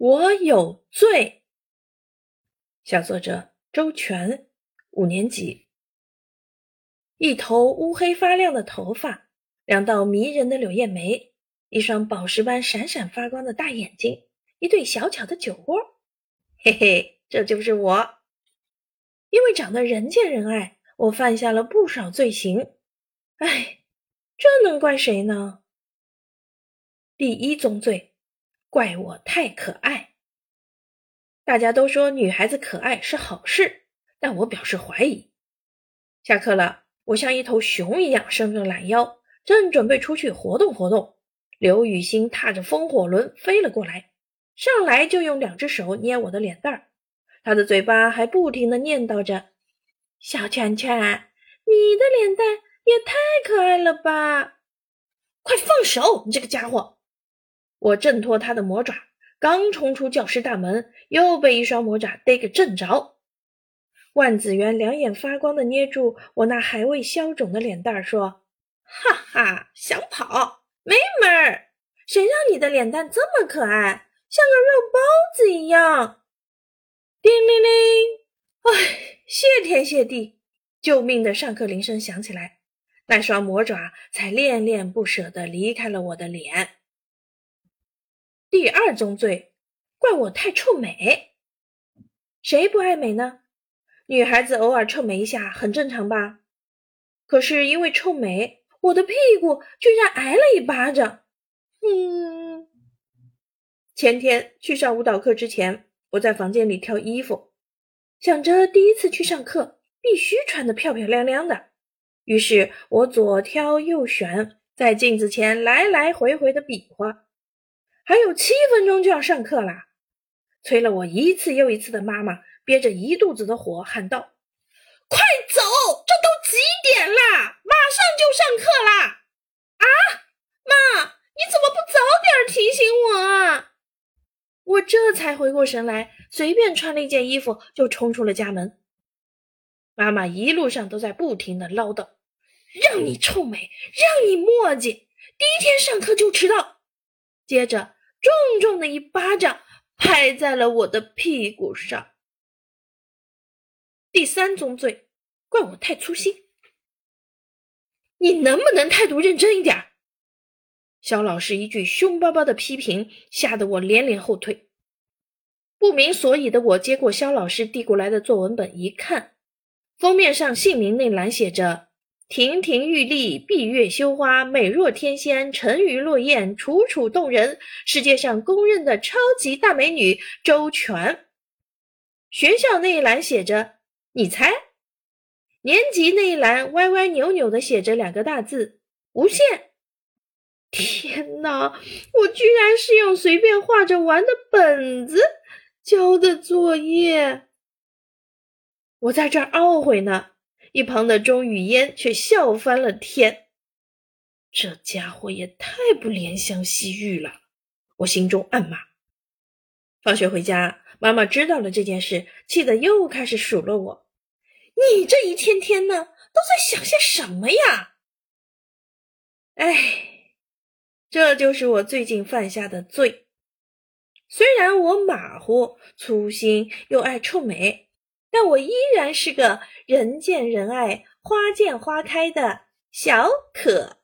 我有罪。小作者周全，五年级。一头乌黑发亮的头发，两道迷人的柳叶眉，一双宝石般闪闪发光的大眼睛，一对小巧的酒窝。嘿嘿，这就是我。因为长得人见人爱，我犯下了不少罪行。哎，这能怪谁呢？第一宗罪。怪我太可爱。大家都说女孩子可爱是好事，但我表示怀疑。下课了，我像一头熊一样伸个懒腰，正准备出去活动活动。刘雨欣踏着风火轮飞了过来，上来就用两只手捏我的脸蛋儿，他的嘴巴还不停的念叨着：“小圈圈，你的脸蛋也太可爱了吧！快放手，你这个家伙！”我挣脱他的魔爪，刚冲出教室大门，又被一双魔爪逮个正着。万子元两眼发光的捏住我那还未消肿的脸蛋儿，说：“哈哈，想跑没门儿！谁让你的脸蛋这么可爱，像个肉包子一样？”叮铃铃！哎，谢天谢地！救命的上课铃声响起来，那双魔爪才恋恋不舍地离开了我的脸。第二宗罪，怪我太臭美。谁不爱美呢？女孩子偶尔臭美一下很正常吧？可是因为臭美，我的屁股居然挨了一巴掌。嗯，前天去上舞蹈课之前，我在房间里挑衣服，想着第一次去上课必须穿得漂漂亮亮的，于是我左挑右选，在镜子前来来回回的比划。还有七分钟就要上课啦！催了我一次又一次的妈妈憋着一肚子的火喊道：“快走！这都几点啦？马上就上课啦！”啊，妈，你怎么不早点提醒我啊？我这才回过神来，随便穿了一件衣服就冲出了家门。妈妈一路上都在不停的唠叨：“让你臭美，让你墨迹，第一天上课就迟到。”接着。重重的一巴掌拍在了我的屁股上。第三宗罪，怪我太粗心。你能不能态度认真一点？肖老师一句凶巴巴的批评，吓得我连连后退。不明所以的我接过肖老师递过来的作文本一看，封面上姓名那栏写着。亭亭玉立，闭月羞花，美若天仙，沉鱼落雁，楚楚动人。世界上公认的超级大美女周全。学校那一栏写着“你猜”，年级那一栏歪歪扭扭的写着两个大字“无限”。天哪，我居然是用随便画着玩的本子交的作业！我在这儿懊悔呢。一旁的钟雨嫣却笑翻了天，这家伙也太不怜香惜玉了，我心中暗骂。放学回家，妈妈知道了这件事，气得又开始数落我：“你这一天天的都在想些什么呀？”哎，这就是我最近犯下的罪。虽然我马虎、粗心又爱臭美。但我依然是个人见人爱、花见花开的小可